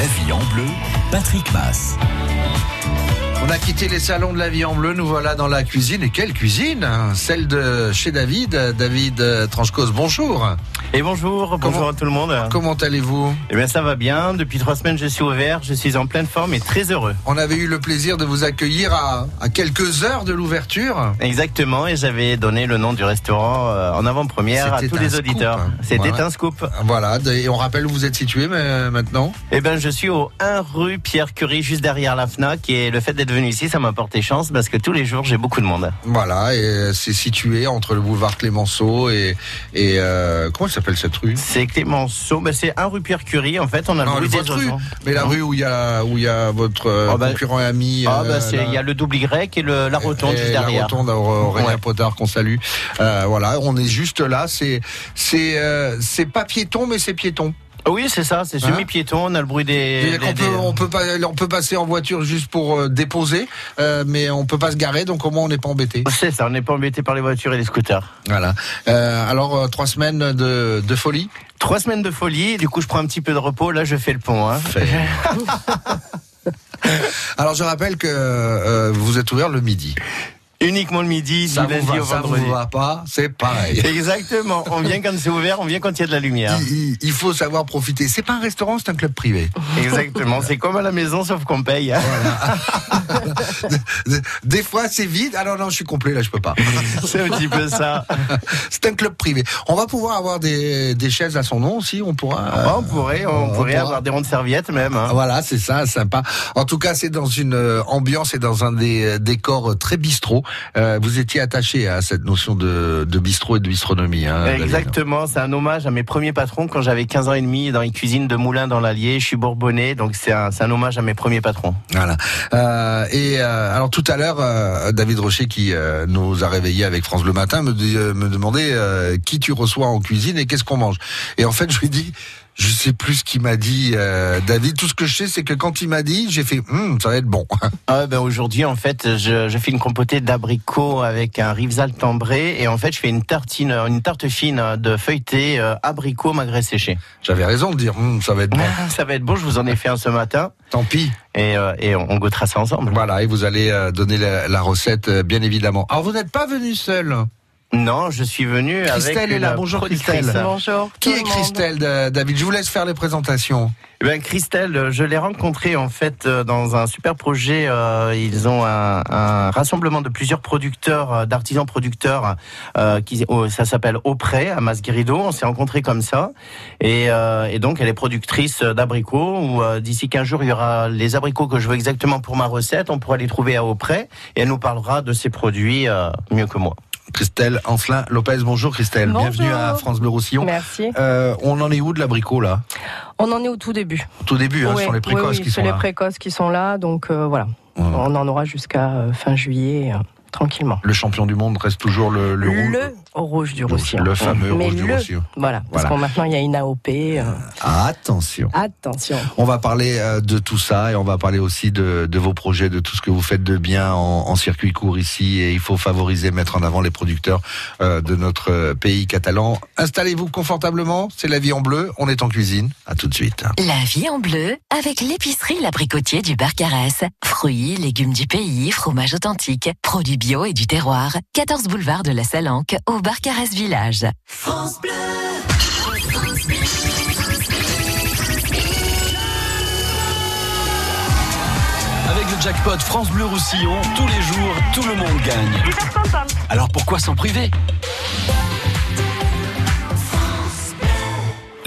La vie en bleu, Patrick Mass. On a quitté les salons de la vie en bleu, nous voilà dans la cuisine. Et quelle cuisine hein Celle de chez David, David Tranchcos, bonjour. Et bonjour, bonjour à tout le monde. Comment allez-vous? Eh bien ça va bien, depuis trois semaines je suis ouvert, je suis en pleine forme et très heureux. On avait eu le plaisir de vous accueillir à, à quelques heures de l'ouverture. Exactement, et j'avais donné le nom du restaurant euh, en avant-première à tous les auditeurs. hein. C'était Voilà. un scoop. Voilà, et on rappelle où vous êtes situé mais, maintenant? Eh ben je suis au 1 rue Pierre Curie, juste derrière la FNAC, et le fait d'être venu ici, ça m'a porté chance parce que tous les jours j'ai beaucoup de monde. Voilà, et c'est situé entre le boulevard Clémenceau et, et euh, comment s'appelle cette rue? C'est Clémenceau, c'est 1 rue Pierre Curie, en fait, on a Non, le votre rue, mais la Non. rue où il y a où il y a votre euh, Ah bah- concurrent et ami. Ah euh, bah il y a le double Y et le, la rotonde Et juste la derrière. rotonde Aurélien Ouais. Potard qu'on salue. Euh, voilà, on est juste là. C'est c'est euh, c'est pas piéton, mais c'est piéton. Oui, c'est ça, c'est Hein semi-piéton, on a le bruit des... Peut on peut pas on peut passer en voiture juste pour euh, déposer, euh, mais on peut pas se garer. Donc au moins on n'est pas embêté. C'est ça, on n'est pas embêté par les voitures et les scooters. Voilà. Euh, alors trois semaines de, de folie. Trois semaines de folie, du coup je prends un petit peu de repos, là je fais le pont. Hein. Alors je rappelle que euh, vous êtes ouvert le midi. Uniquement le midi, Ça du lundi va, au ça vendredi. vous va pas, c'est pareil. Exactement, on vient quand c'est ouvert, on vient quand il y a de la lumière. Il, faut savoir profiter. C'est pas un restaurant, c'est un club privé. Exactement, c'est comme à la maison sauf qu'on paye. Des fois c'est vide. Alors non, je suis complet là, je peux pas. C'est un petit peu ça. C'est un club privé. On va pouvoir avoir des, des chaises à son nom aussi. On pourra. euh, on pourrait, on, on pourrait pourra. avoir des rondes serviettes même. hein. Voilà, c'est ça, sympa. En tout cas, c'est dans une euh, ambiance et dans un des euh, décors très bistrot. Euh, vous étiez attaché à cette notion de, de bistrot et de bistronomie. Hein. Exactement, c'est un hommage à mes premiers patrons quand j'avais 15 ans et demi dans les cuisines de Moulins dans l'Allier. Je suis bourbonnais, donc c'est un, hommage à mes premiers patrons. Voilà. Euh, et euh, alors tout à l'heure, David Rocher qui nous a réveillés avec France Bleu Matin me, me demandait qui tu reçois en cuisine et qu'est-ce qu'on mange? Et en fait, je lui ai dit. Je sais plus ce qu'il m'a dit, euh, David. Tout ce que je sais, c'est que quand il m'a dit, j'ai fait, Hum, ça va être bon. Ah ben aujourd'hui en fait je, je fais une compotée d'abricots avec un rivesal tambré et en fait je fais une tartine, une tarte fine de feuilleté euh, abricot magret séché. J'avais raison de dire, Hum, ça va être bon. Ça va être bon, je vous en ai fait un ce matin Tant pis. et, euh, et on, on goûtera ça ensemble. Voilà, et vous allez euh, donner la, la recette, bien évidemment. Alors, vous n'êtes pas venu seul. Non, je suis venu Christelle avec est là. Bonjour. Christelle. Bonjour. Qui est. Christelle, de- David? Je vous laisse faire les présentations. Eh Ben Christelle, je l'ai rencontrée en fait euh, dans un super projet. euh, ils ont un, un rassemblement de plusieurs producteurs, euh, d'artisans producteurs. euh, qui, oh, ça s'appelle Auprès à Masguerido. On s'est rencontrés comme ça. Et, euh, et donc elle est productrice d'abricots. Où euh, d'ici 15 jours, il y aura les abricots que je veux exactement pour ma recette. On pourra les trouver à Auprès. Et elle nous parlera de ses produits euh, mieux que moi. Christelle Ancelin Lopez. Bonjour, Christelle. Bonjour. Bienvenue à France Bleu Roussillon. Merci. Euh, on en est où de l'abricot, là? On en est au tout début. Au tout début, hein, Oui, ce sont les précoces oui, oui, qui c'est sont les là. précoces qui sont là, donc euh, voilà. On en aura jusqu'à euh, fin juillet, tranquillement. Le champion du monde reste toujours le, le, rouge. Le rouge du Roussillon. Le fameux Mais rouge du Roussillon. Voilà, parce Voilà. qu'on maintenant il y a une AOP. euh, Attention. attention. On va parler euh, de tout ça et on va parler aussi de, de vos projets, de tout ce que vous faites de bien en, en circuit court ici. Et il faut favoriser, mettre en avant les producteurs euh, de notre pays catalan. Installez-vous confortablement, c'est la vie en bleu. On est en cuisine. À tout de suite. La vie en bleu avec l'épicerie L'Abricotier du Barcarès. Fruits, légumes du pays, fromage authentique, produits bio et du terroir. 14 boulevard de la Salanque au Barcarès Village. Avec le jackpot France Bleu Roussillon, tous les jours, tout le monde gagne. Alors pourquoi s'en priver?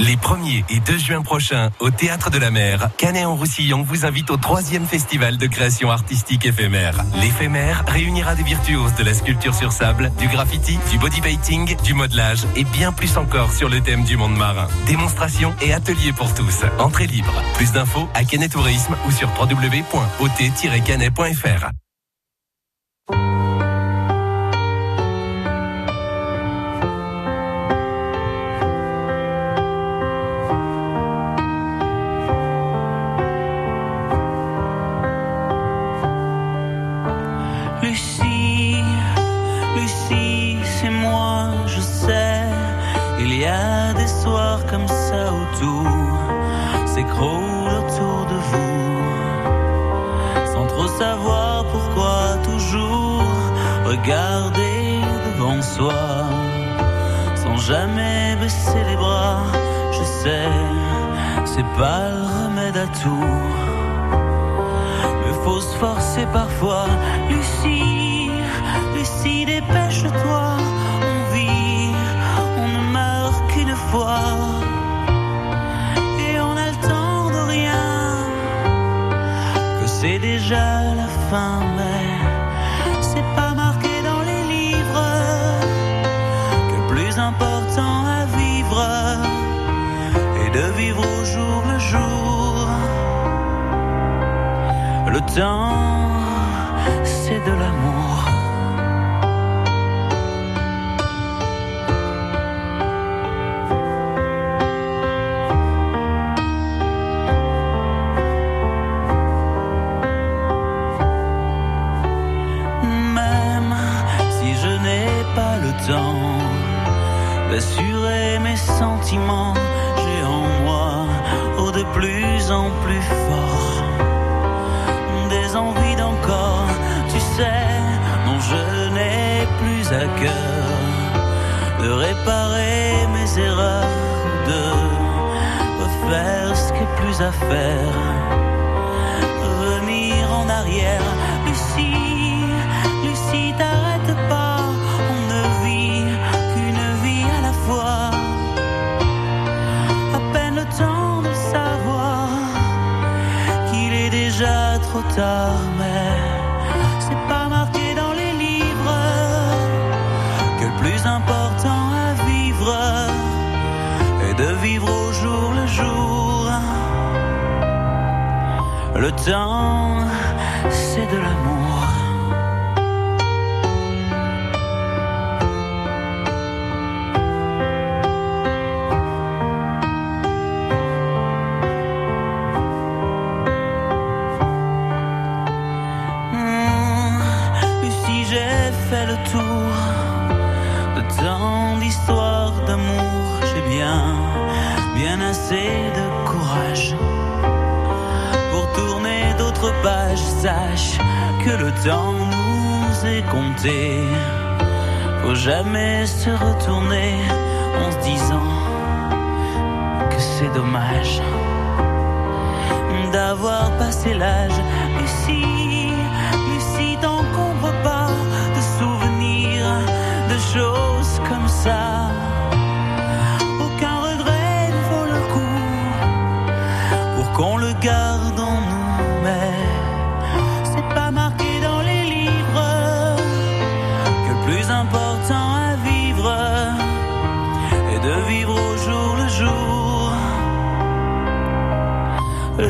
Les 1er et 2 juin prochains, au Théâtre de la Mer, Canet-en-Roussillon vous invite au troisième festival de création artistique éphémère. L'éphémère réunira des virtuoses de la sculpture sur sable, du graffiti, du body painting, du modelage et bien plus encore sur le thème du monde marin. Démonstration et ateliers pour tous. Entrée libre. Plus d'infos à Canet Tourisme ou sur www.ot-canet.fr. tout s'écroule autour de savoir pourquoi toujours regarder devant soi sans jamais baisser les bras. Je sais, c'est pas le remède à tout. Mais faut se forcer parfois. Lucie, Lucie, dépêche-toi. On vit, on ne meurt qu'une fois. Déjà la fin, mais c'est pas marqué dans les livres. Que plus important à vivre est de vivre au jour le jour. Le temps, j'ai en moi oh, de plus en plus fort. Des envies d'encore, tu sais, dont je n'ai plus à cœur. De réparer mes erreurs, de refaire ce qui est plus à faire, revenir en arrière, Lucie, Lucie,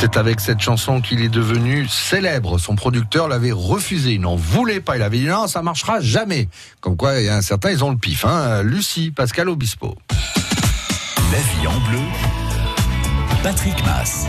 C'est avec cette chanson qu'il est devenu célèbre. Son producteur l'avait refusé, il n'en voulait pas. Il avait dit non, ça marchera jamais. Comme quoi, il y a un certain, ils ont le pif. Hein. Lucie, Pascal Obispo. La vie en bleu. Patrick Mass.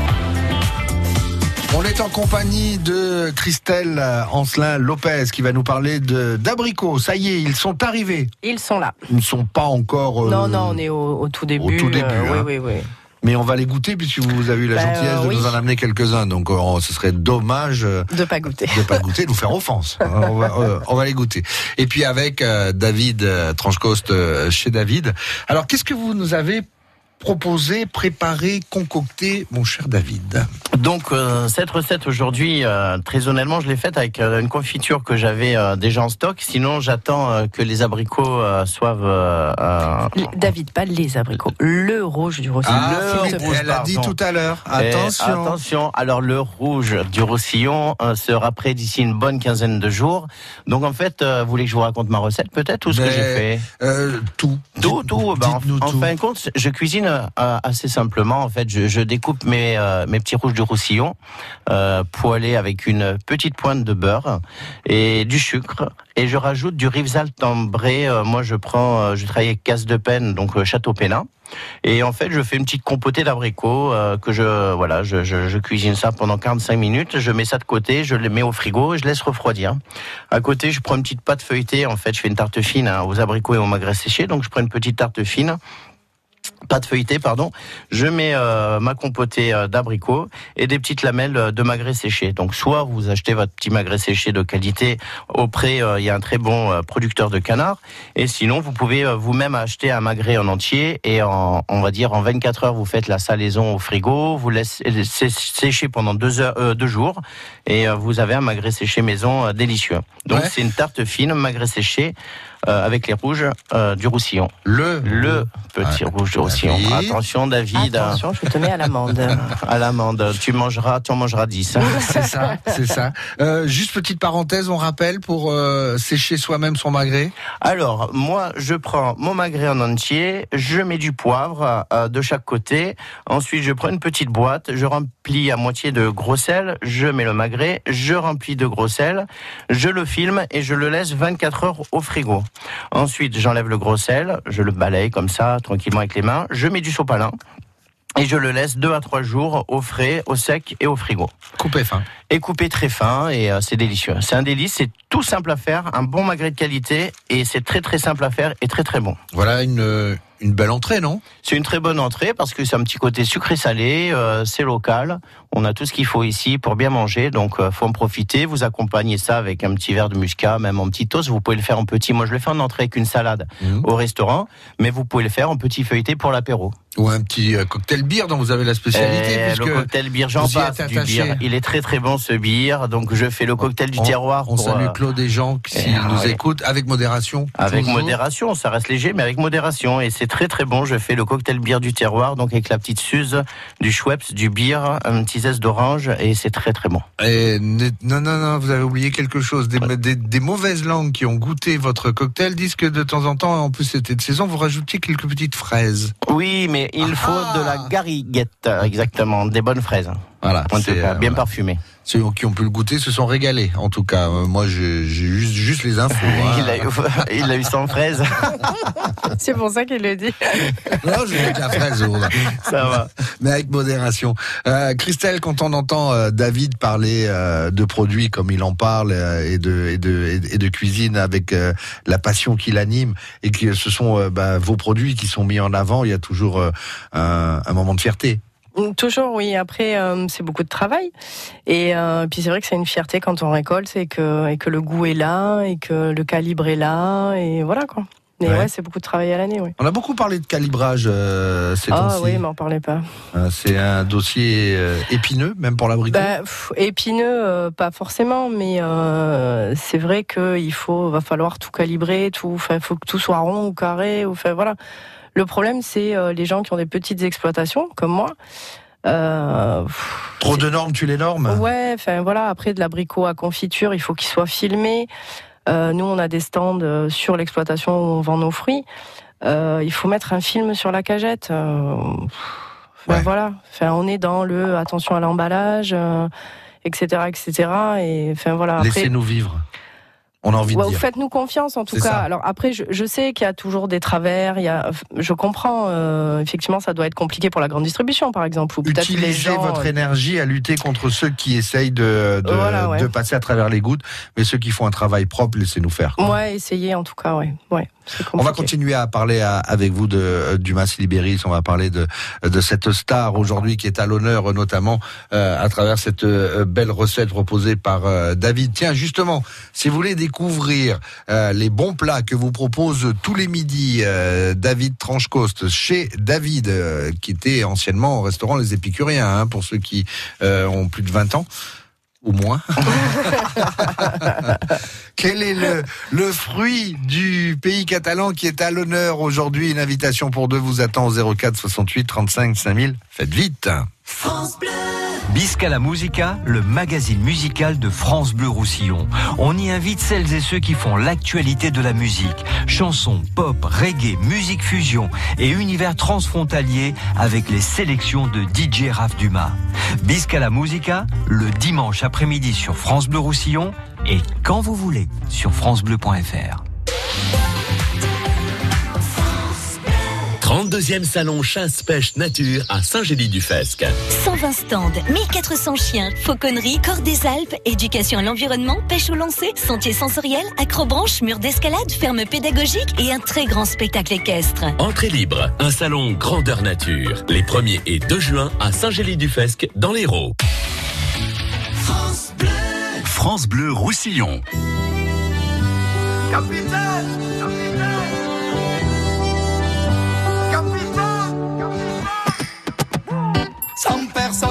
On est en compagnie de Christelle Ancelin Lopez qui va nous parler de d'abricots. Ça y est, ils sont arrivés. Ils sont là. Ils ne sont pas encore. euh, Non, non, on est au, au tout début. tout début, euh, hein. Oui, oui, oui. Mais on va les goûter puisque vous avez eu la Bah, gentillesse euh, de nous en amener quelques-uns. Donc euh, ce serait dommage euh, De pas goûter. de pas goûter, de nous faire offense. Hein, on, va, euh, on va les goûter. Et puis avec euh, David euh, Tranchecoste euh, chez David. Alors qu'est-ce que vous nous avez proposé, préparé, concocté, mon cher David Donc euh, cette recette aujourd'hui, euh, très honnêtement, je l'ai faite avec euh, une confiture que j'avais euh, déjà en stock. Sinon, j'attends euh, que les abricots euh, soient euh, euh, David, pas les abricots. Le rouge du Roussillon. Ah, oui, plaît. elle a dit tout à l'heure. Et Attention. attention. Alors le rouge du Roussillon euh, sera prêt d'ici une bonne quinzaine de jours. Donc en fait, euh, vous voulez que je vous raconte ma recette peut-être ou ce que Mais- j'ai fait Euh, tout. Tout, tout. bah, en, dites-nous en tout. fin de compte, je cuisine euh, assez simplement. En fait, je, découpe mes, euh, mes petits rouges du roussillon, euh, poêlés avec une petite pointe de beurre et du sucre. Et je rajoute du Rivesalt ambré. Euh, moi, je prends, euh, je travaille avec Casse de Peine, donc Château Pénin. Et en fait, je fais une petite compotée d'abricots que je voilà, je, cuisine ça pendant 45 minutes. Je mets ça de côté, je le mets au frigo, et je laisse refroidir. À côté, je prends une petite pâte feuilletée. En fait, je fais une tarte fine hein, aux abricots et au magret séché. Donc, je prends une petite tarte fine. Pâte feuilletée, pardon. Je mets euh, ma compotée euh, d'abricots et des petites lamelles euh, de magret séché. Donc, soit vous achetez votre petit magret séché de qualité auprès, euh, il y a un très bon euh, producteur de canard. Et sinon, vous pouvez euh, vous-même acheter un magret en entier et en, on va dire, en 24 heures, vous faites la salaison au frigo, vous laissez sé- sécher pendant deux heures, euh, deux jours et vous avez un magret séché maison délicieux. Donc, Ouais. c'est une tarte fine, magret séché, euh, avec les rouges euh, du roussillon. Le, Le petit Ouais. rouge du roussillon. David. Attention, David. Attention, je te mets à l'amende. À l'amende. Tu mangeras, tu en mangeras 10. C'est ça, c'est ça. Euh, juste petite parenthèse, on rappelle pour euh, sécher soi-même son magret. Alors, moi, je prends mon magret en entier, je mets du poivre euh, de chaque côté. Ensuite, je prends une petite boîte, je remplis à moitié de gros sel, je mets le magret, je remplis de gros sel, je le filme et je le laisse 24 heures au frigo. Ensuite, j'enlève le gros sel, je le balaye comme ça, tranquillement avec les mains, je mets du sopalin. Et je le laisse deux à trois jours au frais, au sec et au frigo. Coupé fin. et coupé très fin et euh, c'est délicieux. C'est un délice, c'est tout simple à faire, un bon magret de qualité et c'est très très simple à faire et très très bon. Voilà une, euh, une belle entrée, non? C'est une très bonne entrée parce que c'est un petit côté sucré-salé, euh, c'est local, on a tout ce qu'il faut ici pour bien manger, donc euh, faut en profiter. Vous accompagnez ça avec un petit verre de muscat, même en petit toast. Vous pouvez le faire en petit. Moi, je le fais en entrée avec une salade Mhm. au restaurant, mais vous pouvez le faire en petit feuilleté pour l'apéro. Ou un petit euh, cocktail bière dont vous avez la spécialité, puisque le cocktail bière, j'en passe du bière. Il est très très bon ce bière, donc je fais le cocktail du on- terroir. on pour, salue euh, Claude et Jean s'ils ah, nous ouais. écoutent avec modération. Avec toujours. modération, ça reste léger, mais avec modération. Et c'est très très bon. Je fais le cocktail bière du terroir, donc avec la petite suze, du Schweppes, du bière, un petit zeste d'orange, et c'est très très bon. Et non, non, non, vous avez oublié quelque chose. Des, des- des mauvaises langues qui ont goûté votre cocktail disent que de temps en temps, en plus c'était de saison, vous rajoutiez quelques petites fraises. Oui, mais il faut Ah. de la gariguette, exactement, des bonnes fraises. Voilà. C'est, euh, bien voilà. parfumées. Ceux qui ont pu le goûter se sont régalés. En tout cas, Euh, moi, j'ai j'ai juste, juste les infos. hein. Il, a eu, il a eu sans fraises. C'est pour ça qu'il le dit. non, je vais la fraise. Ça va. mais avec modération. Euh, Christelle, quand on entend euh, David parler euh, de produits comme il en parle euh, et, de, et, de, et de cuisine avec euh, la passion qui l'anime et que ce sont euh, bah, vos produits qui sont mis en avant, il y a toujours euh, un, un moment de fierté. Mm, Toujours, oui. Après, euh, c'est beaucoup de travail. Et euh, puis c'est vrai que c'est une fierté quand on récolte et que, et que le goût est là et que le calibre est là. Et voilà, quoi. Mais Ouais. ouais, c'est beaucoup de travail à l'année, oui. On a beaucoup parlé de calibrage euh, ces Ah oui, m'en parlez pas. Euh, C'est un dossier euh, épineux, même pour l'abricot. Bah, épineux, euh, pas forcément, mais euh, c'est vrai qu'il faut, va falloir tout calibrer, tout, il faut que tout soit rond ou carré, ou, voilà. Le problème, c'est les gens qui ont des petites exploitations, comme moi. Euh, pff, Trop de normes, tu les normes Ouais, enfin voilà. Après de l'abricot à confiture, il faut qu'il soit filmé. Euh, nous, on a des stands euh, sur l'exploitation où on vend nos fruits. Euh, il faut mettre un film sur la cagette. Enfin, Ouais. Voilà. Enfin, on est dans le attention à l'emballage, etc., etc. Et enfin voilà. Laissez-nous vivre. On a envie Ouais, de dire. Faites-nous confiance en tout cas. ça. Alors après, je, je sais qu'il y a toujours des travers. Il y a, je comprends. euh, effectivement, ça doit être compliqué pour la grande distribution, par exemple, ou peut-être les Utilisez gens. votre euh, énergie à lutter contre ceux qui essayent de, de, Voilà, ouais. de passer à travers les gouttes, mais ceux qui font un travail propre, laissez-nous faire. quoi. Ouais, essayez en tout cas. Ouais, ouais. On va continuer à parler à- avec vous de euh, du Mas Libéris. On va parler de de cette star aujourd'hui qui est à l'honneur, notamment euh, à travers cette euh, belle recette proposée par euh, David. Tiens, justement, si vous voulez découvrir euh, les bons plats que vous propose tous les midis euh, David Tranchecoste chez David, euh, qui était anciennement au restaurant Les Épicuriens, hein, pour ceux qui euh, ont plus de 20 ans. Ou moins. Quel est le, le fruit du pays catalan qui est à l'honneur aujourd'hui? Une invitation pour deux vous attend au 04 68 35 5000. Faites vite. France Bleu. Bisca la Musica, le magazine musical de France Bleu Roussillon. On y invite celles et ceux qui font l'actualité de la musique. Chansons, pop, reggae, musique fusion et univers transfrontalier avec les sélections de DJ Raph Dumas. Bisca la Musica, le dimanche après-midi sur France Bleu Roussillon et quand vous voulez sur francebleu.fr. 32e salon chasse-pêche nature à Saint-Gély-du-Fesque. 120 stands, 1400 chiens, fauconnerie, corps des Alpes, éducation à l'environnement, pêche au lancer, sentier sensoriel, acrobranche, mur d'escalade, ferme pédagogique et un très grand spectacle équestre. Entrée libre, un salon grandeur nature. Les 1er et 2 juin à Saint-Gély-du-Fesque dans l'Hérault. France Bleu. France Bleu Roussillon. Capitaine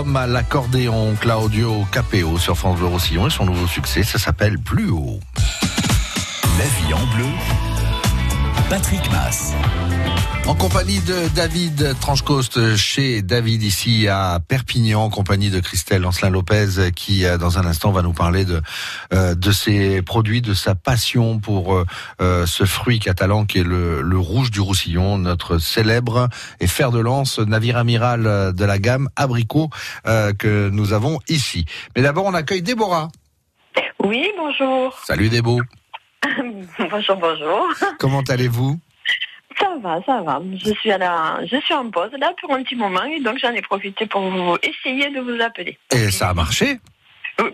Homme à l'accordéon Claudio Capéo sur France Bleu Roussillon et son nouveau succès, ça s'appelle Plus haut. La vie en bleu. Patrick Mass. En compagnie de David Tranchecoste chez David ici à Perpignan, en compagnie de Christelle Ancelin-Lopez qui euh, dans un instant va nous parler de euh, de ses produits, de sa passion pour euh, euh, ce fruit catalan qui est le, le rouge du Roussillon, notre célèbre et fer de lance navire amiral euh, de la gamme abricot euh, que nous avons ici. Mais d'abord on accueille Déborah. Oui, bonjour. Salut Débo. bonjour, bonjour. Comment allez-vous? Ça va, ça va. Je suis à la, je suis en pause là pour un petit moment et donc j'en ai profité pour vous essayer de vous appeler. Et ça a marché?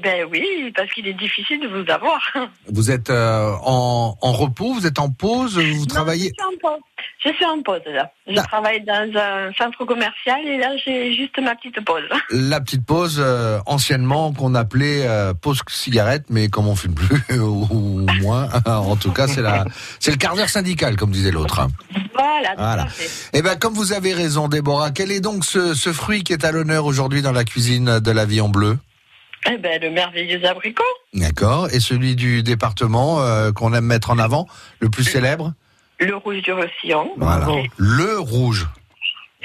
Ben oui, parce qu'il est difficile de vous avoir. Vous êtes euh, en, en repos, vous êtes en pause, vous travaillez. Je suis en pause. Je suis en pause là. Je travaille dans un centre commercial et là j'ai juste ma petite pause. La petite pause euh, anciennement qu'on appelait euh, pause cigarette, mais comme on fume plus ou, moins, en tout cas c'est la c'est le quart d'heure syndical comme disait l'autre. Voilà. Voilà. fait. Eh ben comme vous avez raison, Déborah, quel est donc ce, ce fruit qui est à l'honneur aujourd'hui dans la cuisine de la vie en bleu? Eh ben le merveilleux abricot. D'accord. Et celui du département euh, qu'on aime mettre en avant, le plus célèbre? Le rouge du Roussillon. Voilà. Le rouge.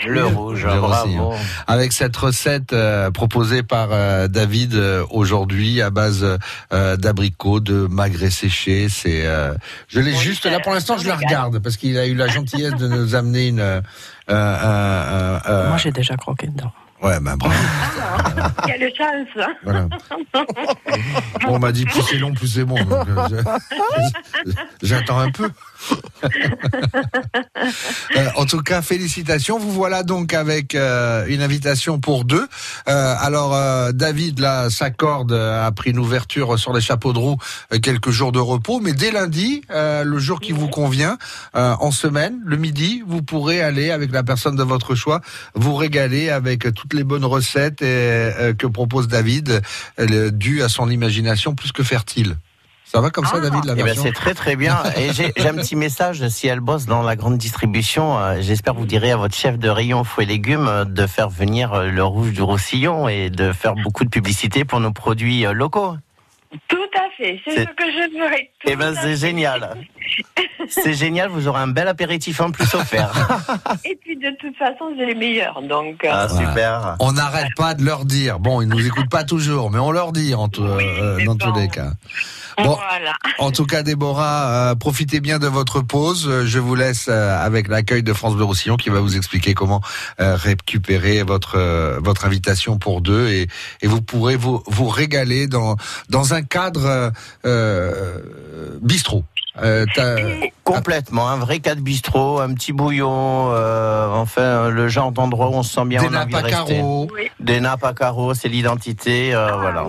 Le rouge, Le bravo. Roussillon. Avec cette recette euh, proposée par euh, David euh, aujourd'hui à base euh, d'abricots, de magret séché, c'est euh, je l'ai juste là pour l'instant je la regarde parce qu'il a eu la gentillesse de nous amener une euh, euh, euh, euh, Moi, j'ai déjà croqué dedans. Ouais ben bravo. Quelle chance. hein. Voilà. On m'a dit plus c'est long, plus c'est bon. euh, J'attends un peu. Euh, en tout cas, félicitations. Vous voilà donc avec euh, une invitation pour deux. Euh, alors, David, là, s'accorde, a pris une ouverture sur les chapeaux de roue, quelques jours de repos. Mais dès lundi, le jour qui vous convient, en semaine, le midi, vous pourrez aller avec la personne de votre choix, vous régaler avec toutes les bonnes recettes et, que propose David, dû à son imagination plus que fertile. Ça va comme ça, David, la Eh ben, c'est très très bien. Et j'ai j'ai un petit message, si elle bosse dans la grande distribution, euh, j'espère que vous direz à votre chef de rayon fruits et légumes euh, de faire venir euh, le rouge du Roussillon et de faire beaucoup de publicité pour nos produits locaux. Tout à fait. C'est ce que je ferai. Eh ben c'est génial. C'est génial, vous aurez un bel apéritif en plus offert. Et puis de toute façon, c'est les meilleurs. Donc. euh, Ah, super. On n'arrête pas de leur dire. Bon, ils nous écoutent pas toujours, mais on leur dit en tout- euh, dans tous les cas. Bon, Voilà. en tout cas, Déborah, euh, profitez bien de votre pause. Je vous laisse euh, avec l'accueil de France Bleu Roussillon qui va vous expliquer comment euh, récupérer votre euh, votre invitation pour deux et, et vous pourrez vous vous régaler dans dans un cadre euh, euh, bistrot. Euh, Complètement, un vrai cadre bistrot, un petit bouillon, euh, enfin le genre d'endroit où on se sent bien. Des on a envie de rester. Des nappes à carreaux, c'est l'identité, euh, voilà.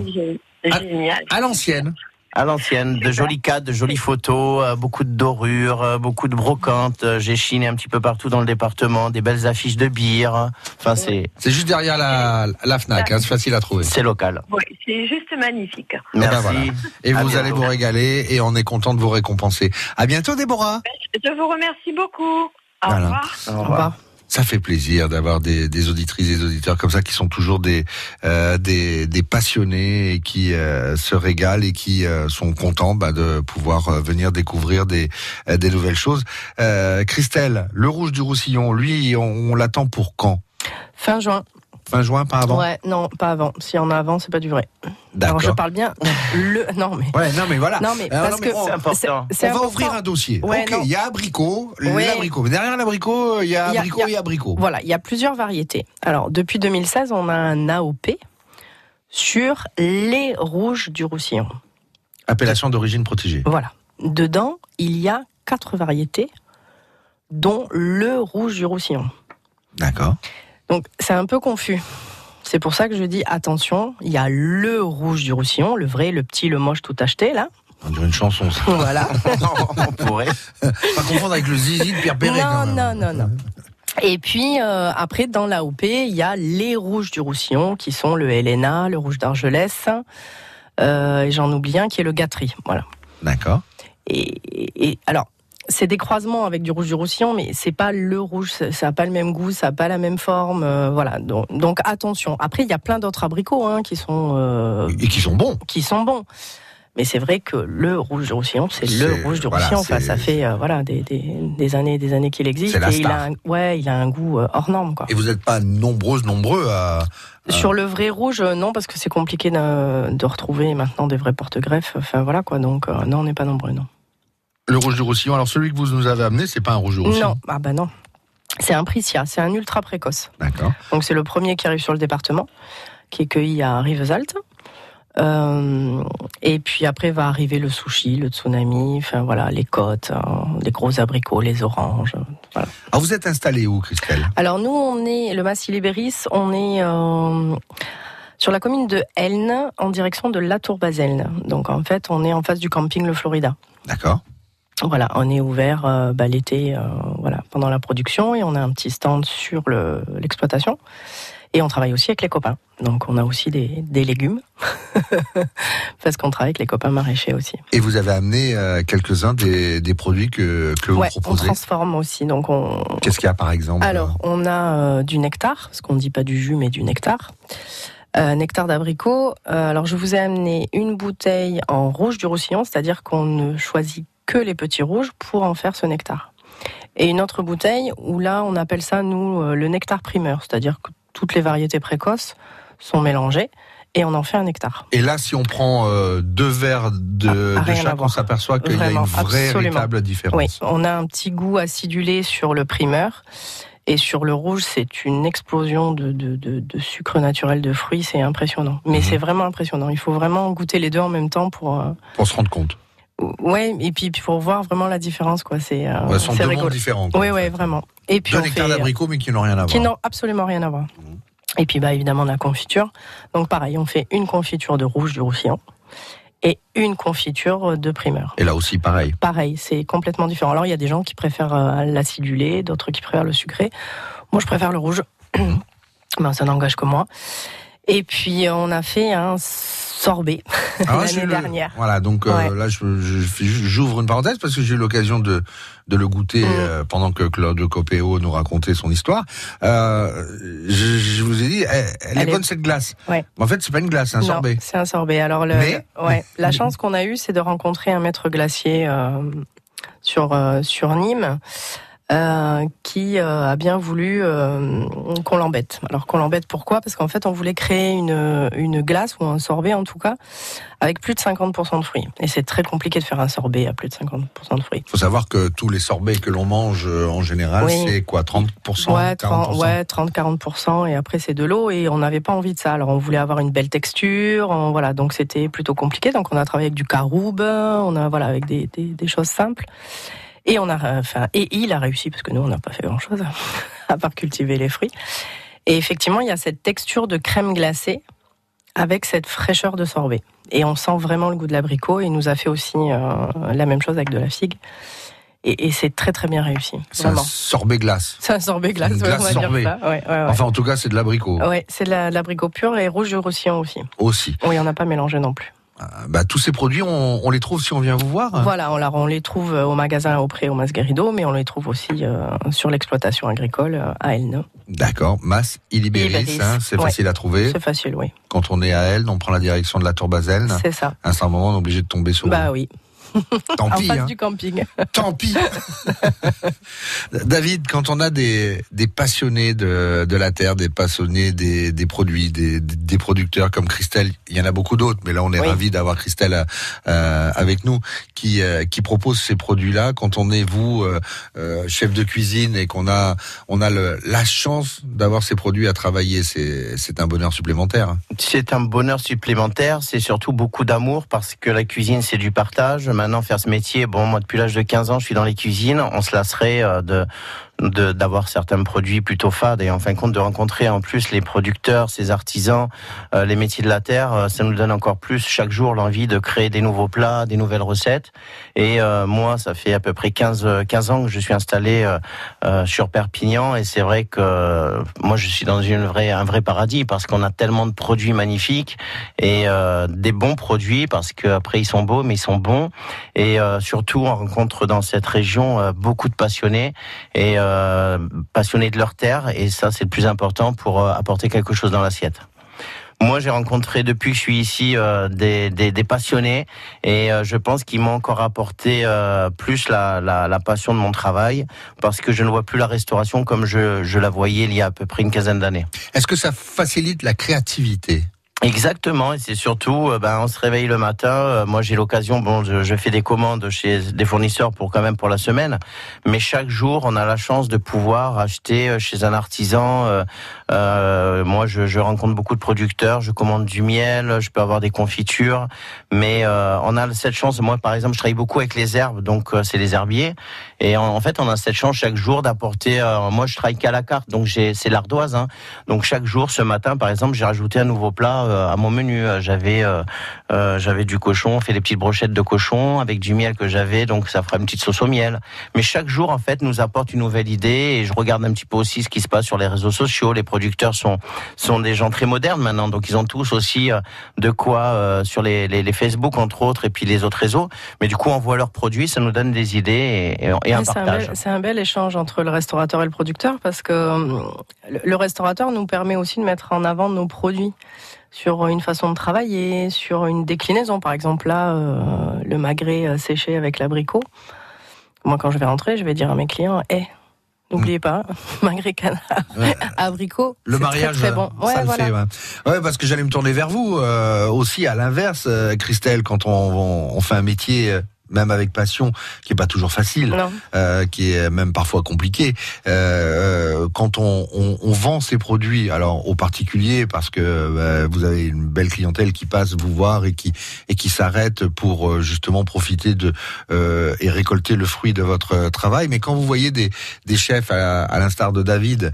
Génial. À l'ancienne. À l'ancienne, de jolis cadres, de jolies photos, euh, beaucoup de dorures, euh, beaucoup de brocantes. euh, J'ai chiné un petit peu partout dans le département, des belles affiches de bière. Enfin, c'est C'est juste derrière la, la Fnac, hein, c'est facile à trouver. c'est local. Oui, c'est juste magnifique. Eh ben Merci. voilà. Et vous bientôt. allez vous régaler et on est content de vous récompenser. À bientôt, Déborah. Je vous remercie beaucoup. Au Voilà. revoir. Au revoir. Ça fait plaisir d'avoir des, des auditrices et des auditeurs comme ça qui sont toujours des euh, des, passionnés et qui euh, se régalent et qui euh, sont contents bah, de pouvoir venir découvrir des des nouvelles choses. Christelle, le rouge du Roussillon, lui, on, on l'attend pour quand? Fin juin. Fin juin, pas avant? Ouais, non, pas avant. Si on a avant, c'est pas du vrai. D'accord. Alors je parle bien le. Non mais. Ouais, non mais voilà. Non mais parce non, mais que on- C'est important. c'est on va ouvrir un dossier. Ouais, ok, il y a abricot, Ouais. l'abricot. Mais derrière l'abricot, il y a Il y a- abricot il y a- et abricot. Voilà, il y a plusieurs variétés. Alors, depuis 2016, on a un AOP sur les rouges du Roussillon. Appellation d'origine protégée. Voilà. Dedans, il y a quatre variétés, dont le rouge du Roussillon. D'accord. Donc, c'est un peu confus. C'est pour ça que je dis attention, il y a le rouge du Roussillon, le vrai, le petit, le moche, tout acheté, là. On dirait une chanson. Ça. Voilà. on pourrait. Pas confondre avec le zizi de Pierre Perret. quand non, même. non, non, non. Et puis, euh, après, dans l'AOP, il y a les rouges du Roussillon, qui sont le Helena, le rouge d'Argelès, euh, et j'en oublie un qui est le Gatry. Voilà. D'accord. Et, et- alors, c'est des croisements avec du rouge du Roussillon, mais c'est pas le rouge, ça ça a pas le même goût, ça a pas la même forme, euh, voilà. Donc, donc, attention. Après, il y a plein d'autres abricots hein, qui sont euh, Et qui sont bons. qui sont bons. Mais c'est vrai que le rouge du Roussillon, c'est le rouge du voilà, Roussillon. Enfin, ça fait euh, voilà des, des, des années, et des années qu'il existe. La et il a un, ouais, il a un goût euh, hors norme quoi. Et vous n'êtes pas nombreuses, nombreux à. Sur le vrai rouge, euh, non, parce que c'est compliqué de, de retrouver maintenant des vrais porte-greffes. Enfin voilà quoi. Donc euh, non, on n'est pas nombreux, non. Le rouge du Roussillon. Alors celui que vous nous avez amené, c'est pas un rouge du Roussillon. Non, ah bah non. C'est un Pricia, c'est un ultra précoce. D'accord. Donc c'est le premier qui arrive sur le département, qui est cueilli à Rivesaltes. Euh, et puis après va arriver le sushi, le tsunami, enfin voilà, les côtes, hein, les gros abricots, les oranges. Voilà. Alors vous êtes installé où, Christelle? Alors nous, on est le Massy Libéris, on est euh, Sur la commune de Elne, en direction de La Tour Baselne. Donc en fait, on est en face du camping Le Florida. D'accord. Voilà, on est ouvert euh, bah, l'été, euh, voilà, pendant la production, et on a un petit stand sur le- l'exploitation. Et on travaille aussi avec les copains. Donc on a aussi des, des légumes, parce qu'on travaille avec les copains maraîchers aussi. Et vous avez amené euh, quelques-uns des, des produits que, que vous ouais, on proposez. transforme aussi. Donc on, Qu'est-ce qu'il y a par exemple Alors, on a du nectar, parce qu'on ne dit pas du jus, mais du nectar. Euh, nectar d'abricot. Euh, alors, je vous ai amené une bouteille en rouge du roussillon, c'est-à-dire qu'on ne choisit que les petits rouges pour en faire ce nectar. Et une autre bouteille où là, on appelle ça, nous, euh, le nectar primeur, c'est-à-dire que toutes les variétés précoces sont mélangées et on en fait un nectar. Et là, si on prend euh, deux verres de, Ah, de chaque, on s'aperçoit qu'il y a une vraie absolument. véritable différence. Oui, on a un petit goût acidulé sur le primeur. Et sur le rouge, c'est une explosion de, de, de, de sucre naturel de fruits, c'est impressionnant. Mais Mhm. c'est vraiment impressionnant. Il faut vraiment goûter les deux en même temps pour. euh, Pour se rendre compte. Ouais, et puis pour voir vraiment la différence, quoi. C'est. euh, Ouais, sont deux rigolo. mondes différents. quoi, Oui, vraiment. Et puis Deux fait- d'abricots, mais qui n'ont rien à qui voir. n'ont absolument rien à voir. Et puis bah évidemment la confiture. Donc pareil, on fait une confiture de rouge du roussillon et une confiture de primeur. Et là aussi, pareil. Pareil, c'est complètement différent. Alors il y a des gens qui préfèrent euh, l'acidulé, d'autres qui préfèrent le sucré. Moi je préfère le rouge. ben, ça n'engage que moi. Et puis on a fait un sorbet Ah, l'année le- dernière. Voilà, donc euh, Ouais. là, je- je- je- j'ouvre une parenthèse parce que j'ai eu l'occasion de, de le goûter Mm. euh, pendant que Claude Copéo nous racontait son histoire. Euh, je, je vous ai dit, elle, elle est Elle est- bonne cette glace. Ouais. Mais en fait, c'est pas une glace, c'est un Non, sorbet. C'est un sorbet. Alors, le, Mais- ouais, la chance qu'on a eue, c'est de rencontrer un maître glacier euh, sur, euh, sur Nîmes. Euh, qui euh, a bien voulu euh, qu'on l'embête. Alors qu'on l'embête pourquoi? Parce qu'en fait on voulait créer une, une glace ou un sorbet en tout cas avec plus de 50% de fruits. Et c'est très compliqué de faire un sorbet à plus de 50% de fruits. Il faut savoir que tous les sorbets que l'on mange en général, Oui. c'est quoi 30% Ouais, 40% 30, ouais, 30-40% et après c'est de l'eau et on n'avait pas envie de ça. Alors on voulait avoir une belle texture, on- voilà, donc c'était plutôt compliqué. Donc on a travaillé avec du caroube, on a voilà avec des, des, des choses simples. Et on a, enfin, et il a réussi parce que nous on n'a pas fait grand chose à part cultiver les fruits. Et effectivement il y a cette texture de crème glacée avec cette fraîcheur de sorbet. Et on sent vraiment le goût de l'abricot. Et il nous a fait aussi euh, la même chose avec de la figue. Et, et c'est très très bien réussi. C'est un sorbet glace. C'est un sorbet glace, ouais, glace on va dire sorbet. ça. Ouais, ouais, ouais. Enfin, en tout cas, c'est de l'abricot Ouais, c'est de la- de l'abricot pur et rouge du roussillon aussi. aussi. Oui, on n'a pas mélangé non plus. Bah, tous ces produits, on, on les trouve si on vient vous voir. Voilà, on, la- on les trouve euh, au magasin auprès au Masguerido, mais on les trouve aussi euh, sur l'exploitation agricole euh, à Elne. D'accord, Masse Ilibéris, hein, c'est ouais. facile à trouver. C'est facile, oui. Quand on est à Elne, on prend la direction de la Tour Baselne. C'est ça. À un certain moment, on est obligé de tomber sur Bah oui. Tant en pis, face hein. du camping. Tant pis. David, quand on a des, des passionnés de, de la terre, des passionnés des, des produits, des, des producteurs comme Christelle, il y en a beaucoup d'autres, mais là on est Oui. ravi d'avoir Christelle euh, avec nous, qui, euh, qui propose ces produits-là. Quand on est vous euh, chef de cuisine et qu'on a on a le, la chance d'avoir ces produits à travailler, c'est c'est un bonheur supplémentaire. hein. C'est un bonheur supplémentaire, c'est surtout beaucoup d'amour parce que la cuisine c'est du partage. Maintenant faire ce métier, bon moi depuis l'âge de 15 ans je suis dans les cuisines, on se lasserait euh, de de- d'avoir certains produits plutôt fades. Et en fin de compte de rencontrer en plus les producteurs, ces artisans, euh, les métiers de la terre, euh, ça nous donne encore plus chaque jour l'envie de créer des nouveaux plats, des nouvelles recettes. Et euh, moi, ça fait à peu près 15, euh, 15 ans que je suis installé euh, euh, sur Perpignan. Et c'est vrai que euh, moi je suis dans une vraie, un vrai paradis parce qu'on a tellement de produits magnifiques et des bons produits parce qu'après ils sont beaux mais ils sont bons. Et surtout on rencontre dans cette région beaucoup de passionnés. Et euh, passionnés de leur terre et ça c'est le plus important pour euh, apporter quelque chose dans l'assiette. Moi, j'ai rencontré depuis que je suis ici euh, des, des, passionnés et euh, je pense qu'ils m'ont encore apporté euh, plus la, la, la passion de mon travail parce que je ne vois plus la restauration comme je, je la voyais il y a à peu près une quinzaine d'années. Est-ce que ça facilite la créativité? Exactement, et c'est surtout, euh, ben, on se réveille le matin. euh, moi, j'ai l'occasion, bon, je, je fais des commandes chez des fournisseurs pour quand même pour la semaine, mais chaque jour, on a la chance de pouvoir acheter euh, chez un artisan. euh, moi, je, je rencontre beaucoup de producteurs, je commande du miel, je peux avoir des confitures, mais euh, on a cette chance. Moi, par exemple, je travaille beaucoup avec les herbes, donc c'est les herbiers, et en, fait, on a cette chance chaque jour d'apporter. moi, je travaille qu'à la carte, donc c'est l'ardoise, hein, donc chaque jour, ce matin, par exemple, j'ai rajouté un nouveau plat. Euh, euh, à mon menu. J'avais euh, j'avais du cochon, on fait des petites brochettes de cochon avec du miel que j'avais, donc ça fera une petite sauce au miel. Mais chaque jour, en fait, nous apporte une nouvelle idée et je regarde un petit peu aussi ce qui se passe sur les réseaux sociaux. Les producteurs sont sont des gens très modernes maintenant, donc ils ont tous aussi de quoi sur les, les, les, Facebook entre autres et puis les autres réseaux. Mais du coup, on voit leurs produits, ça nous donne des idées et, et, un partage. C'est un, bel échange entre le restaurateur et le producteur parce que le restaurateur nous permet aussi de mettre en avant nos produits sur une façon de travailler, sur une déclinaison. Par exemple, là, euh, le magret euh, séché avec l'abricot. Moi, quand je vais rentrer, je vais dire à mes clients, hé, N'oubliez pas, magret canard, abricot. Le mariage, très, bon. Ouais, ça le fait. Ouais. parce que j'allais me tourner vers vous euh, aussi à l'inverse, Christelle, quand on, on, fait un métier même avec passion, qui est pas toujours facile, euh, qui est même parfois compliqué. Euh, quand on, on, on, vend ces produits, alors aux particuliers, parce que euh, vous avez une belle clientèle qui passe vous voir et qui et qui s'arrête pour euh, justement profiter de euh, et récolter le fruit de votre travail. Mais quand vous voyez des, des chefs à, à l'instar de David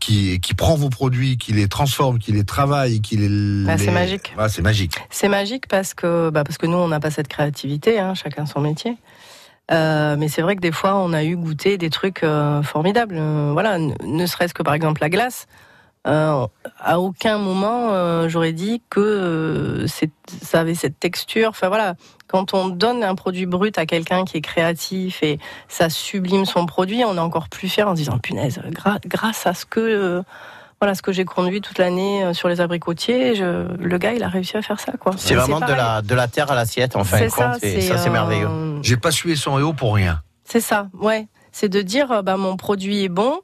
qui qui prend vos produits, qui les transforme, qui les travaille, qui les, bah, c'est magique. Bah, c'est magique. C'est magique parce que bah, parce que nous on n'a pas cette créativité, hein, chacun son métier. Euh, mais c'est vrai que des fois, on a eu goûté des trucs euh, formidables. Euh, voilà, ne serait-ce que par exemple la glace. à aucun moment, j'aurais dit que ça avait cette texture. Enfin voilà, quand on donne un produit brut à quelqu'un qui est créatif et ça sublime son produit, on est encore plus fier en se disant punaise, grâce à ce que voilà ce que j'ai conduit toute l'année euh, sur les abricotiers. Je, le gars, il a réussi à faire ça, quoi. C'est vraiment de la, de la terre à l'assiette, en fin de compte. Et ça, c'est merveilleux. Euh, j'ai pas sué son EO pour rien. C'est ça, ouais. C'est de dire, euh, bah, mon produit est bon.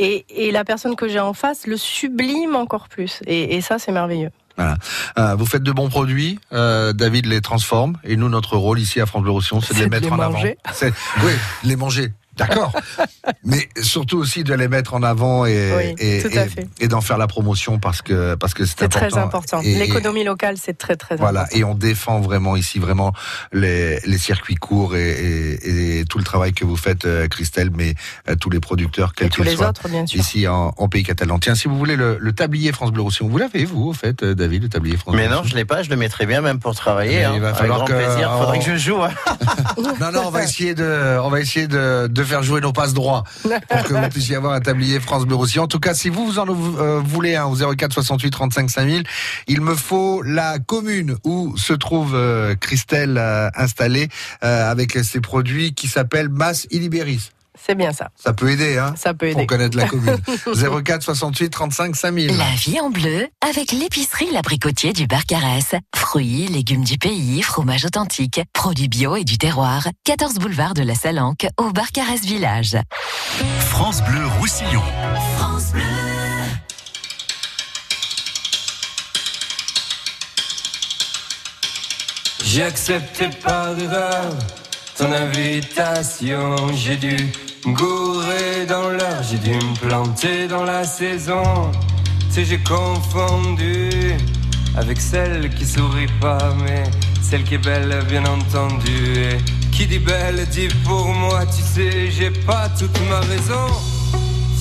Et, et la personne que j'ai en face le sublime encore plus. Et, et ça, c'est merveilleux. Voilà. Euh, vous faites de bons produits, euh, David les transforme, et nous, notre rôle ici à France Bleu Roussillon, c'est de les mettre en manger. avant. Oui, les manger. D'accord. Mais surtout aussi de les mettre en avant et, et, d'en faire la promotion parce que parce que c'est important. très important. L'économie locale, c'est très très voilà. important. Et on défend vraiment ici vraiment les, les circuits courts et, tout le travail que vous faites, euh, Christelle, mais euh, tous les producteurs, quels qu'ils soient, autres, bien sûr. ici en, Pays catalan. Tiens, si vous voulez le, tablier France Bleu Roussillon, vous l'avez vous, au fait, euh, David, le tablier France Mais non, je l'ai pas. Je le mettrai bien même pour travailler. Hein. il va falloir Avec grand plaisir. Faudrait que je joue. Hein. non, non, on va essayer de, on va essayer de, de faire jouer nos passes droits pour que vous puissiez avoir un tablier France Bleu Roussillon. En tout cas, si vous, vous en euh, voulez un au 04 68 35 5000, il me faut la commune où se trouve euh, Christelle euh, installée avec ses produits qui s'appellent Mass Ilibéris. C'est bien ça. Ça peut aider, hein Ça peut aider. Pour connaître la commune. 04 68 35 5000. La vie en bleu avec l'épicerie L'Abricotier du Barcarès. Fruits, légumes du pays, fromage authentique, produits bio et du terroir. 14 boulevard de la Salanque au Barcarès Village. France Bleu Roussillon. France Bleu. J'ai accepté par erreur ton invitation. J'ai dû gourer dans l'heure, j'ai dû me planter dans la saison. Tu j'ai confondu avec celle qui sourit pas, mais celle qui est belle, bien entendu. Et qui dit belle dit pour moi, tu sais, j'ai pas toute ma raison.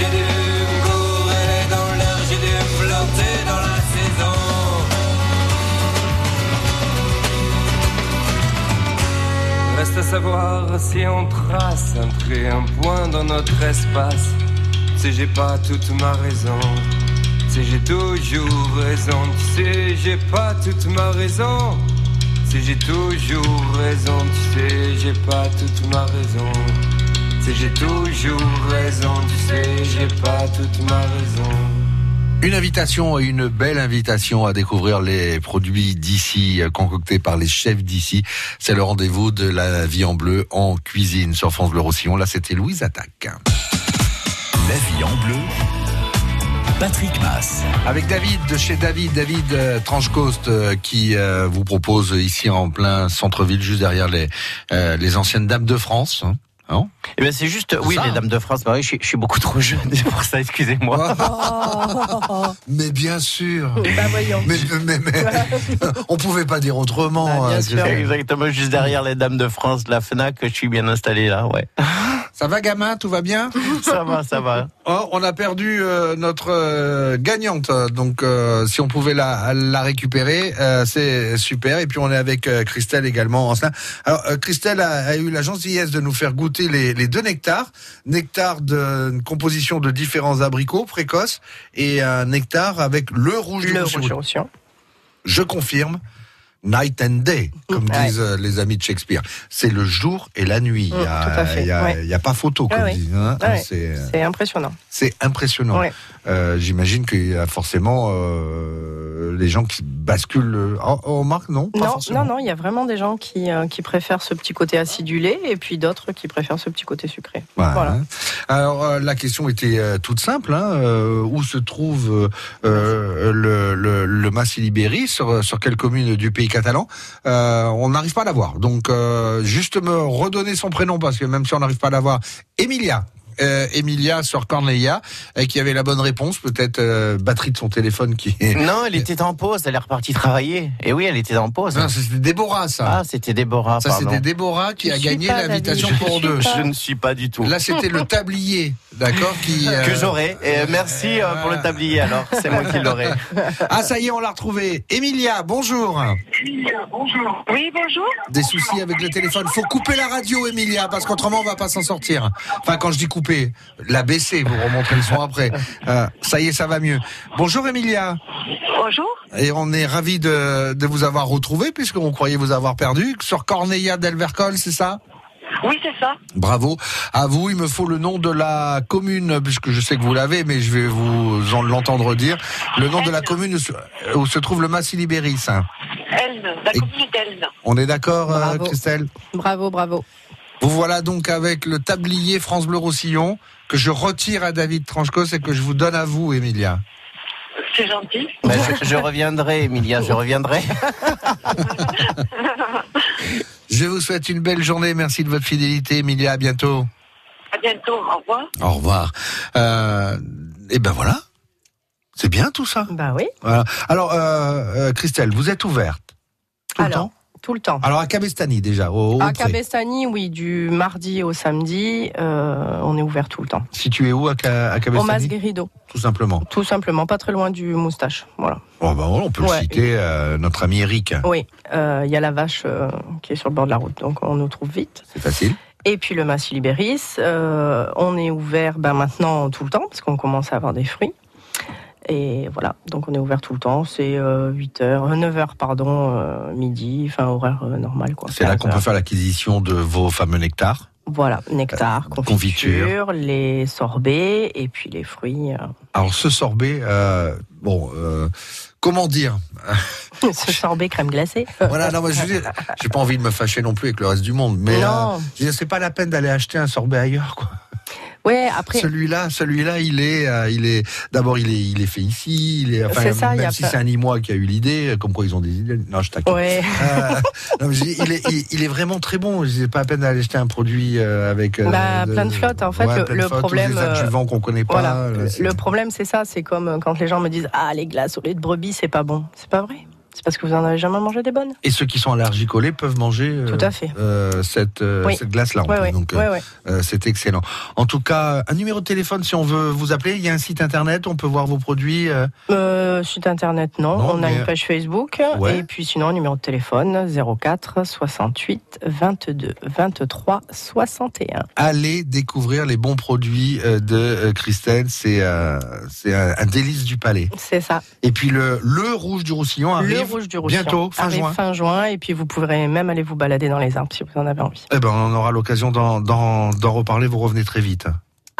J'ai dû courir dans l'air, j'ai dû dans la saison. Reste à savoir si on trace un trait, un point dans notre espace. Si j'ai pas toute ma raison, si j'ai toujours raison, tu sais, j'ai pas toute ma raison. Si j'ai toujours raison, tu sais, j'ai pas toute ma raison. Tu sais, j'ai toujours raison. Tu sais, j'ai pas toute ma raison. Une invitation, une belle invitation à découvrir les produits d'ici euh, concoctés par les chefs d'ici. C'est le rendez-vous de la vie en bleu en cuisine sur France Bleu Roussillon. Là, c'était Louise Attaque. La vie en bleu. Patrick Mass. Avec David de chez David, David euh, Tranchecoste, euh, qui euh, vous propose ici en plein centre-ville, juste derrière les, euh, les anciennes dames de France. hein. Non Eh ben c'est juste, oui, ça, les dames de France. Bah oui, je, suis- je suis beaucoup trop jeune c'est pour ça. Excusez-moi. Mais bien sûr. Bah voyons. Mais, mais, mais- on pouvait pas dire autrement. Bah, bien euh, sûr. Exactement, juste derrière les dames de France, de la Fnac, je suis bien installé là. Ouais. Ça va, gamin Tout va bien Ça va, ça va. Oh, on a perdu euh, notre euh, gagnante, donc euh, si on pouvait la, la récupérer, euh, c'est super. Et puis on est avec euh, Christelle également en cela. Alors euh, Christelle a, a eu la gentillesse de nous faire goûter les, les deux nectars, nectar de composition de différents abricots précoces et un nectar avec le rouge du Le Roussillon. rouge. Je confirme. Night and day, comme Ouais. disent euh, les amis de Shakespeare. C'est le jour et la nuit. Il y a, Mm, il y a- ouais. il y a pas photo, comme ouais. disent. hein. Ouais, C'est impressionnant. c'est impressionnant. Euh, J'imagine qu'il y a forcément euh, les gens qui basculent. Oh, oh, Marc, non Pas Non, forcément. non, non, il y a vraiment des gens qui, euh, qui préfèrent ce petit côté acidulé et puis d'autres qui préfèrent ce petit côté sucré. Ouais, Voilà. Alors euh, la question était toute simple. Hein, où se trouve le, le, le sur, sur quelle commune du pays catalan? On n'arrive pas à l'avoir. Donc juste me redonner son prénom parce que même si on n'arrive pas à l'avoir, Emilia. Euh, Emilia sur Cornelia, euh, qui avait la bonne réponse, peut-être euh, batterie de son téléphone qui. Non, elle était en pause, elle est repartie travailler. Et oui, elle était en pause. Non, c'était Déborah, ça. Ah, c'était Déborah, Ça, c'était Déborah qui Je a gagné l'invitation pour deux. pas. Je ne suis pas du tout. Là, c'était le tablier, d'accord qui, euh, Que j'aurai. Et merci euh, pour le tablier alors, c'est moi qui l'aurai. Ah, ça y est, on l'a retrouvé. Emilia, bonjour. Oui, bonjour. Des soucis avec le téléphone. Faut couper la radio, Emilia, parce qu'autrement, on va pas s'en sortir. Enfin, quand je dis couper, la baisser, vous remontrez le son après. Euh, ça y est, ça va mieux. Bonjour, Emilia. Bonjour. Et on est ravis de, de vous avoir retrouvé, puisqu'on croyait vous avoir perdu. Sur Corneilla d'Elvercol, c'est ça? Oui, c'est ça. Bravo. À vous, il me faut le nom de la commune, puisque je sais que vous l'avez, mais je vais vous en l'entendre dire. Le nom de la commune où se- où se trouve le Massilibéris. Elne, la commune d'Elne. On est d'accord, euh, Bravo. Christelle? Bravo, bravo. Vous voilà donc avec le tablier France Bleu Roussillon que je retire à David Tranchecos et que je vous donne à vous, Emilia. C'est gentil. Ben, je, je reviendrai, Emilia, je reviendrai. Je vous souhaite une belle journée. Merci de votre fidélité, Emilia. À bientôt. À bientôt. Au revoir. Au revoir. Euh, et ben voilà. C'est bien tout ça. Bah oui. Voilà. Alors, euh, euh, Christelle, vous êtes ouverte tout le temps Tout le temps. Alors à Cabestany déjà, au, au À. Cabestany, oui, du mardi au samedi, euh, on est ouvert tout le temps. Situé où à, à Au Cabestany Masguerido, Tout simplement. tout simplement, pas très loin du moustache. Voilà. Bon, ben, on peut le citer, euh, notre ami Eric. Oui, euh, il y a la vache euh, qui est sur le bord de la route, donc on nous trouve vite. C'est facile. Et puis le Massilibéris, euh, on est ouvert ben, maintenant tout le temps, parce qu'on commence à avoir des fruits. Et voilà, donc on est ouvert tout le temps, c'est 8h, 9h, pardon, euh, midi, enfin horaire euh, normal. quoi. C'est là qu'on 15 peut faire l'acquisition de vos fameux nectars. Voilà, nectar, Euh, confiture, confiture. les sorbets et puis les fruits. euh, Alors ce sorbet, euh, bon, euh, comment dire? Ce sorbet crème glacée. Voilà, non, mais je j'ai pas envie de me fâcher non plus avec le reste du monde, mais Non. euh, c'est pas la peine d'aller acheter un sorbet ailleurs, quoi. Ouais, après. Celui-là, celui-là, il est, euh, il est, d'abord, il est, il est fait ici, il est, enfin, C'est ça, il y même a si c'est un Nîmois qui a eu l'idée, comme quoi ils ont des idées. Non, je taquine. Ouais. Euh, il, est, il, il est vraiment très bon. C'est pas la peine d'aller acheter un produit euh, avec euh, Bah, plein de flotte. En fait, le- plein de le flotte, problème, tous qu'on connaît pas. Voilà. euh, Le problème, c'est ça. C'est comme euh, quand les gens me disent Ah, les glaces au lait de brebis, c'est pas bon. C'est pas vrai. C'est parce que vous en avez jamais mangé des bonnes. Et ceux qui sont allergiques au lait peuvent manger euh, Tout à fait. euh, cette, euh, Oui. cette glace-là. plus. ouais, Donc, c'est excellent. En tout cas, un numéro de téléphone si on veut vous appeler. Il y a un site internet, on peut voir vos produits. site internet, non. Non, On a une page Facebook. Ouais. Et puis sinon, numéro de téléphone 04 68 22 23 61. allez découvrir les bons produits de Christelle. C'est un, un délice du palais. C'est ça. Et puis le, le rouge du Roussillon arrive rouge du Roussillon. bientôt, fin juin. fin juin. Et puis vous pourrez même aller vous balader dans les arbres si vous en avez envie. Eh ben, on aura l'occasion d'en reparler. Vous revenez très vite.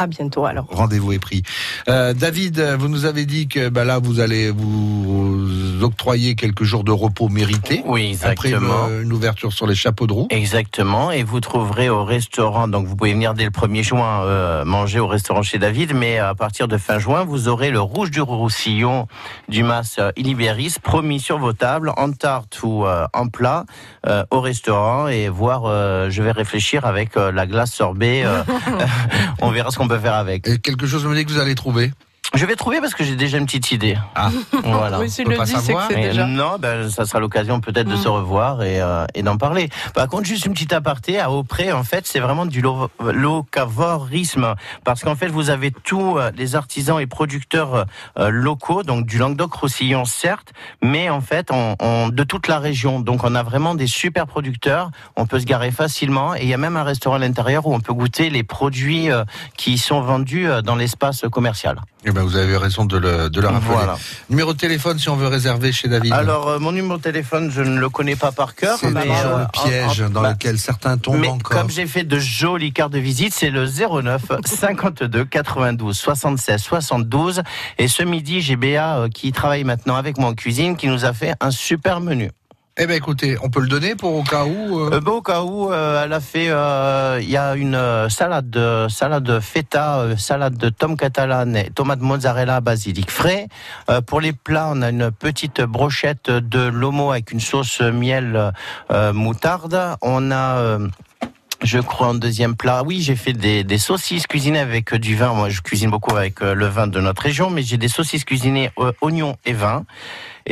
À bientôt alors. Rendez-vous est pris. Euh, David, vous nous avez dit que bah, là, vous allez vous octroyer quelques jours de repos mérités. Oui, Après exactement. une, une ouverture sur les chapeaux de roue. Exactement, et vous trouverez au restaurant, donc vous pouvez venir dès le 1er juin euh, manger au restaurant chez David, mais à partir de fin juin, vous aurez le rouge du Roussillon du Mas euh, Ilibéris promis sur vos tables, en tarte ou euh, en plat, euh, au restaurant, et voir, euh, je vais réfléchir avec euh, la glace sorbet, euh, on verra ce qu'on quelque chose me dit que vous allez trouver. Je vais trouver parce que j'ai déjà une petite idée. Ah, voilà. Oui, peut le dit, c'est que déjà. Non, ben, ça sera l'occasion peut-être de Mm. se revoir et, euh, et d'en parler. Par contre, juste une petite aparté, à Auprès, en fait, c'est vraiment du lo- locavorisme. Parce qu'en fait, vous avez tous euh, les artisans et producteurs euh, locaux, donc du Languedoc-Roussillon, certes, mais en fait, on, on- de toute la région. Donc, on a vraiment des super producteurs. On peut se garer facilement. Et il y a même un restaurant à l'intérieur où on peut goûter les produits euh, qui sont vendus euh, dans l'espace commercial. Eh ben, vous avez raison de le, de le rappeler. Voilà. Numéro de téléphone si on veut réserver chez David. Alors, euh, mon numéro de téléphone, je ne le connais pas par cœur. c'est mais, toujours euh, le piège en- en- dans bah, lequel certains tombent Mais encore. comme j'ai fait de jolies cartes de visite, c'est le 09 52 92 76 72. Et ce midi, j'ai Béa euh, qui travaille maintenant avec moi en cuisine, qui nous a fait un super menu. Eh ben écoutez, on peut le donner pour au cas où. bah, au cas où, euh, elle a fait, il y a une salade, de, salade feta, salade de tomates catalane, tomate mozzarella, basilic frais. Pour les plats, on a une petite brochette de lomo avec une sauce miel moutarde. On a je crois en deuxième plat. Oui, j'ai fait des, saucisses cuisinées avec du vin. Moi, je cuisine beaucoup avec le vin de notre région, mais j'ai des saucisses cuisinées euh, oignons et vin.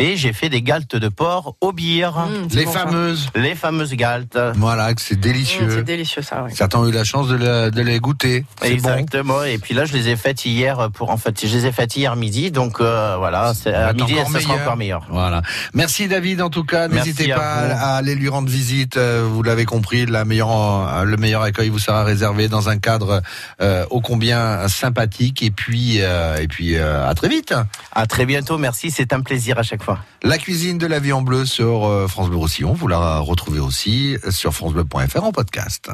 Et j'ai fait des galtes de porc au bière. Mmh, les bon, ça. fameuses. Les fameuses galtes. Voilà, c'est Mmh, délicieux. c'est délicieux ça, oui. Certains ont eu la chance de, la- de les goûter. C'est bon. Exactement. Et puis là, je les ai faites hier pour, en fait, je les ai faites hier midi. Donc, euh, voilà, à midi, ça sera meilleur. encore meilleur. Voilà. Merci David en tout cas. N'hésitez pas à, aller lui rendre visite. Euh, Vous l'avez compris, la meilleure, euh, le meilleur accueil vous sera réservé dans un cadre euh, ô combien sympathique. Et puis, euh, et puis euh, à très vite. À très bientôt. Merci. C'est un plaisir à chaque fois. La cuisine de la vie en bleu sur euh, France Bleu Roussillon. Vous la retrouvez aussi sur francebleu.fr en podcast.